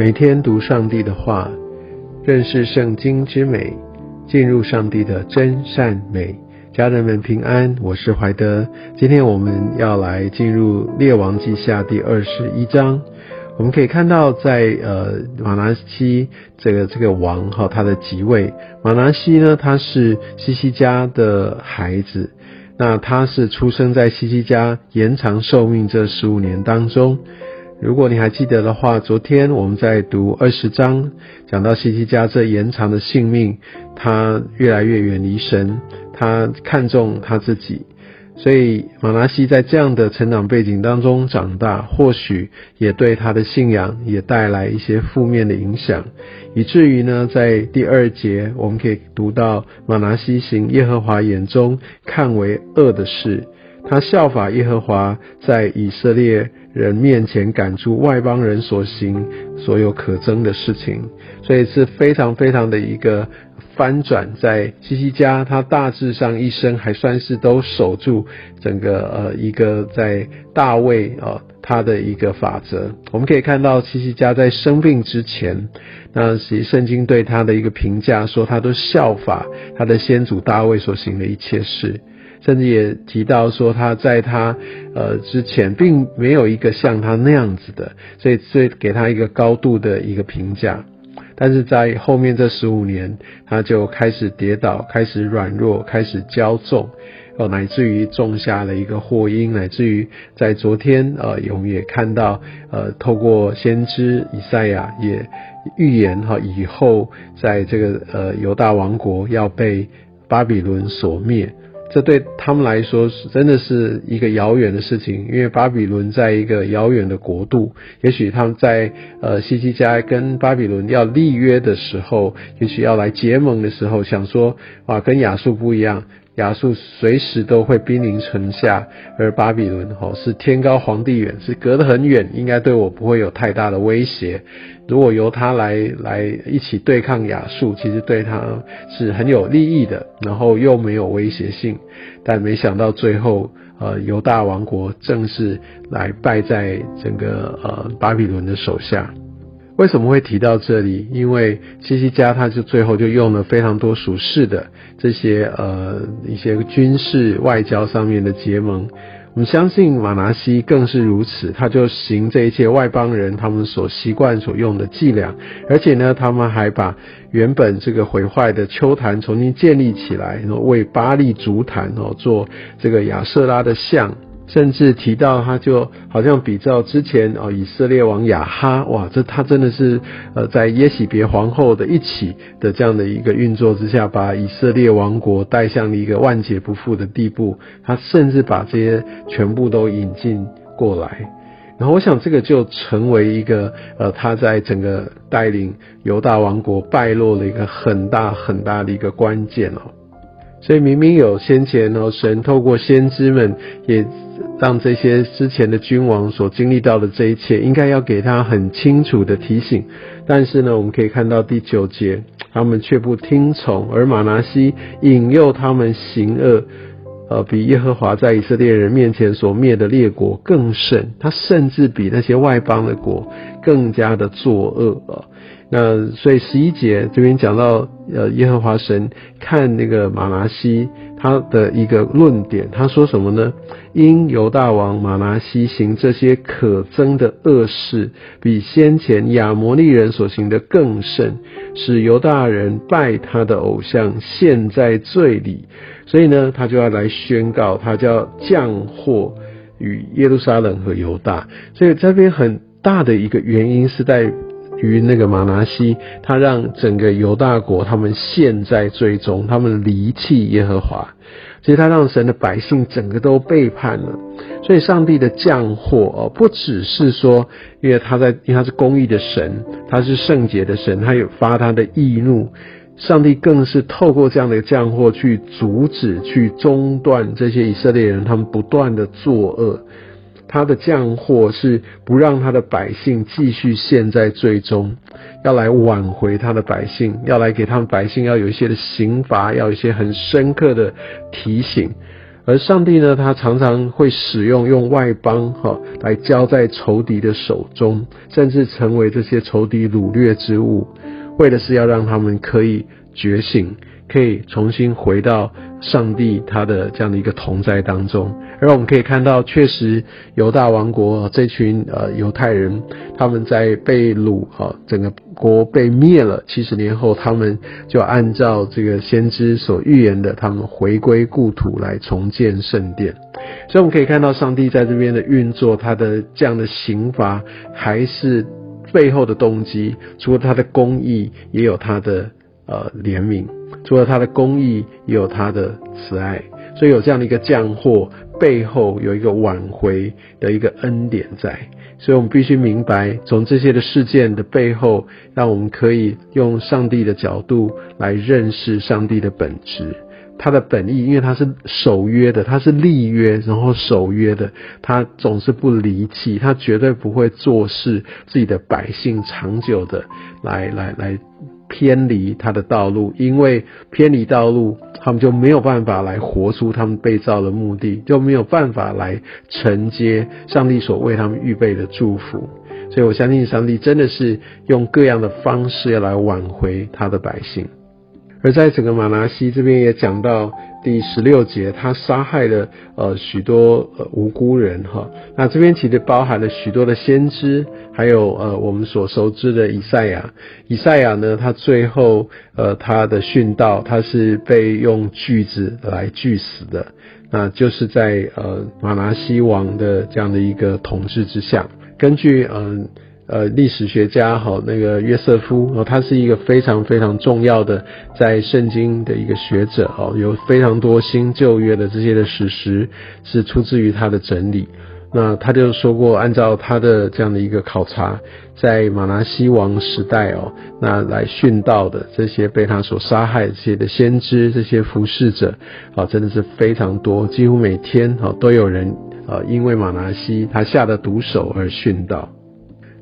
每天读上帝的话，认识圣经之美，进入上帝的真善美。家人们平安，我是怀德。今天我们要来进入列王记下第二十一章。我们可以看到，在呃马拿西这个这个王哈，他的即位。马拿西呢，他是西西家的孩子，那他是出生在西西家延长寿命这十五年当中。如果你还记得的话，昨天我们在读二十章，讲到西西家这延长的性命，他越来越远离神，他看重他自己，所以马拉西在这样的成长背景当中长大，或许也对他的信仰也带来一些负面的影响，以至于呢，在第二节我们可以读到马拉西行耶和华眼中看为恶的事，他效法耶和华在以色列。人面前赶出外邦人所行所有可憎的事情，所以是非常非常的一个翻转。在西西家，他大致上一生还算是都守住整个呃一个在大卫啊他的一个法则。我们可以看到西西家在生病之前，那其圣经对他的一个评价说，他都效法他的先祖大卫所行的一切事。甚至也提到说，他在他呃之前并没有一个像他那样子的，所以所以给他一个高度的一个评价。但是在后面这十五年，他就开始跌倒，开始软弱，开始骄纵，哦，乃至于种下了一个祸因，乃至于在昨天呃，我们也看到呃，透过先知以赛亚也预言哈，以后在这个呃犹大王国要被巴比伦所灭。这对他们来说是真的是一个遥远的事情，因为巴比伦在一个遥远的国度，也许他们在呃西西加跟巴比伦要立约的时候，也许要来结盟的时候，想说啊跟亚述不一样。亚述随时都会兵临城下，而巴比伦吼是天高皇帝远，是隔得很远，应该对我不会有太大的威胁。如果由他来来一起对抗亚述，其实对他是很有利益的，然后又没有威胁性。但没想到最后，呃，犹大王国正式来败在整个呃巴比伦的手下。为什么会提到这里？因为西西家他就最后就用了非常多属世的这些呃一些军事外交上面的结盟。我们相信马拿西更是如此，他就行这一切外邦人他们所习惯所用的伎俩，而且呢，他们还把原本这个毁坏的丘坛重新建立起来，然后为巴利足坛哦做这个亚瑟拉的像。甚至提到，他就好像比照之前哦，以色列王亚哈，哇，这他真的是呃，在耶喜别皇后的一起的这样的一个运作之下，把以色列王国带向了一个万劫不复的地步。他甚至把这些全部都引进过来，然后我想这个就成为一个呃，他在整个带领犹大王国败落的一个很大很大的一个关键哦。所以明明有先前哦，神透过先知们也。让这些之前的君王所经历到的这一切，应该要给他很清楚的提醒。但是呢，我们可以看到第九节，他们却不听从，而马拿西引诱他们行恶，呃，比耶和华在以色列人面前所灭的列国更甚。他甚至比那些外邦的国更加的作恶啊。那所以十一节这边讲到，呃，耶和华神看那个马拿西。他的一个论点，他说什么呢？因犹大王马拿西行这些可憎的恶事，比先前亚摩利人所行的更甚，使犹大人拜他的偶像，陷在罪里。所以呢，他就要来宣告，他叫降祸与耶路撒冷和犹大。所以这边很大的一个原因是在。于那个马拿西，他让整个犹大国他们陷在最终，他们离弃耶和华，其实他让神的百姓整个都背叛了。所以上帝的降祸哦，不只是说，因为他在，因为他是公义的神，他是圣洁的神，他有发他的义怒，上帝更是透过这样的降祸去阻止、去中断这些以色列人他们不断的作恶。他的降祸是不让他的百姓继续陷在最终，要来挽回他的百姓，要来给他们百姓要有一些的刑罚，要有一些很深刻的提醒。而上帝呢，他常常会使用用外邦哈来交在仇敌的手中，甚至成为这些仇敌掳掠之物，为的是要让他们可以觉醒。可以重新回到上帝他的这样的一个同在当中，而我们可以看到，确实犹大王国这群呃犹太人，他们在被掳哈，整个国被灭了七十年后，他们就按照这个先知所预言的，他们回归故土来重建圣殿。所以我们可以看到，上帝在这边的运作，他的这样的刑罚，还是背后的动机，除了他的公义，也有他的呃怜悯。除了他的公义，也有他的慈爱，所以有这样的一个降祸背后有一个挽回的一个恩典在，所以我们必须明白，从这些的事件的背后，让我们可以用上帝的角度来认识上帝的本质，他的本意，因为他是守约的，他是立约，然后守约的，他总是不离弃，他绝对不会做事自己的百姓长久的来来来。偏离他的道路，因为偏离道路，他们就没有办法来活出他们被造的目的，就没有办法来承接上帝所为他们预备的祝福。所以我相信上帝真的是用各样的方式要来挽回他的百姓。而在整个马拿西这边也讲到第十六节，他杀害了呃许多呃无辜人哈。那这边其实包含了许多的先知，还有呃我们所熟知的以赛亚。以赛亚呢，他最后呃他的殉道，他是被用锯子来锯死的。那就是在呃马拿西王的这样的一个统治之下，根据嗯。呃历史学家哈，那个约瑟夫哦，他是一个非常非常重要的在圣经的一个学者哦，有非常多新旧约的这些的史实是出自于他的整理。那他就说过，按照他的这样的一个考察，在马拿西王时代哦，那来殉道的这些被他所杀害这些的先知、这些服侍者啊，真的是非常多，几乎每天啊都有人啊因为马拿西他下的毒手而殉道。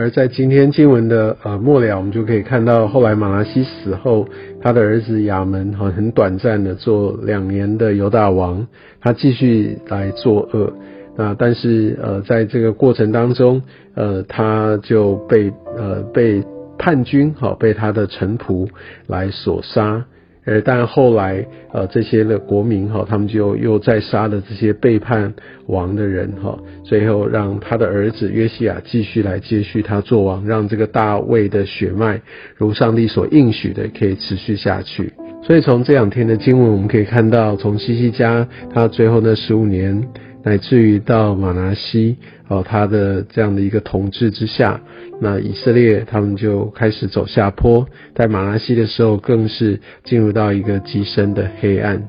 而在今天经文的呃末了，我们就可以看到，后来马拉西死后，他的儿子亚门哈很短暂的做两年的犹大王，他继续来作恶，那但是呃在这个过程当中，呃他就被呃被叛军哈被他的臣仆来所杀。呃，但后来，呃，这些的国民哈，他们就又再杀了这些背叛王的人哈，最后让他的儿子约西亚继续来接续他做王，让这个大卫的血脉如上帝所应许的可以持续下去。所以从这两天的经文，我们可以看到，从西西家他最后那十五年。乃至于到马拿西哦，他的这样的一个统治之下，那以色列他们就开始走下坡，在马拿西的时候，更是进入到一个极深的黑暗。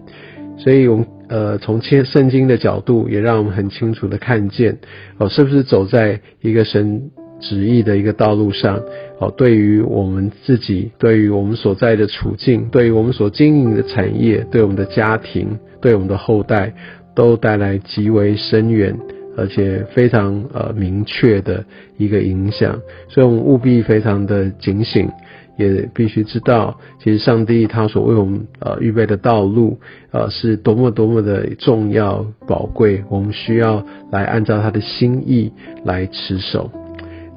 所以，我们呃从切圣经的角度，也让我们很清楚的看见哦，是不是走在一个神旨意的一个道路上哦？对于我们自己，对于我们所在的处境，对于我们所经营的产业，对我们的家庭，对我们的后代。都带来极为深远而且非常呃明确的一个影响，所以我们务必非常的警醒，也必须知道，其实上帝他所为我们呃预备的道路呃是多么多么的重要宝贵，我们需要来按照他的心意来持守。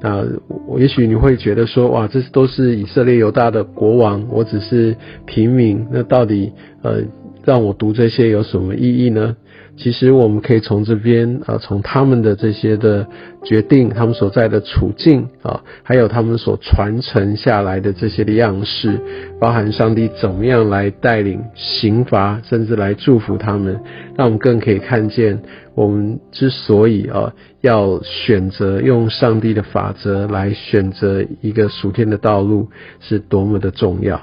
那我也许你会觉得说，哇，这都是以色列犹大的国王，我只是平民，那到底呃让我读这些有什么意义呢？其实我们可以从这边啊，从他们的这些的决定，他们所在的处境啊，还有他们所传承下来的这些的样式，包含上帝怎么样来带领刑罚，甚至来祝福他们，让我们更可以看见，我们之所以啊要选择用上帝的法则来选择一个属天的道路，是多么的重要。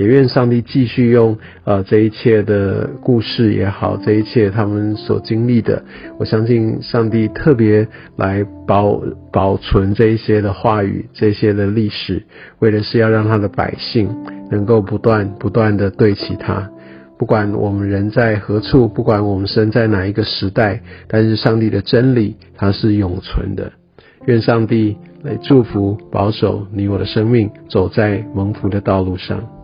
也愿上帝继续用呃这一切的故事也好，这一切他们所经历的，我相信上帝特别来保保存这一些的话语，这些的历史，为的是要让他的百姓能够不断不断的对齐他。不管我们人在何处，不管我们生在哪一个时代，但是上帝的真理它是永存的。愿上帝来祝福保守你我的生命，走在蒙福的道路上。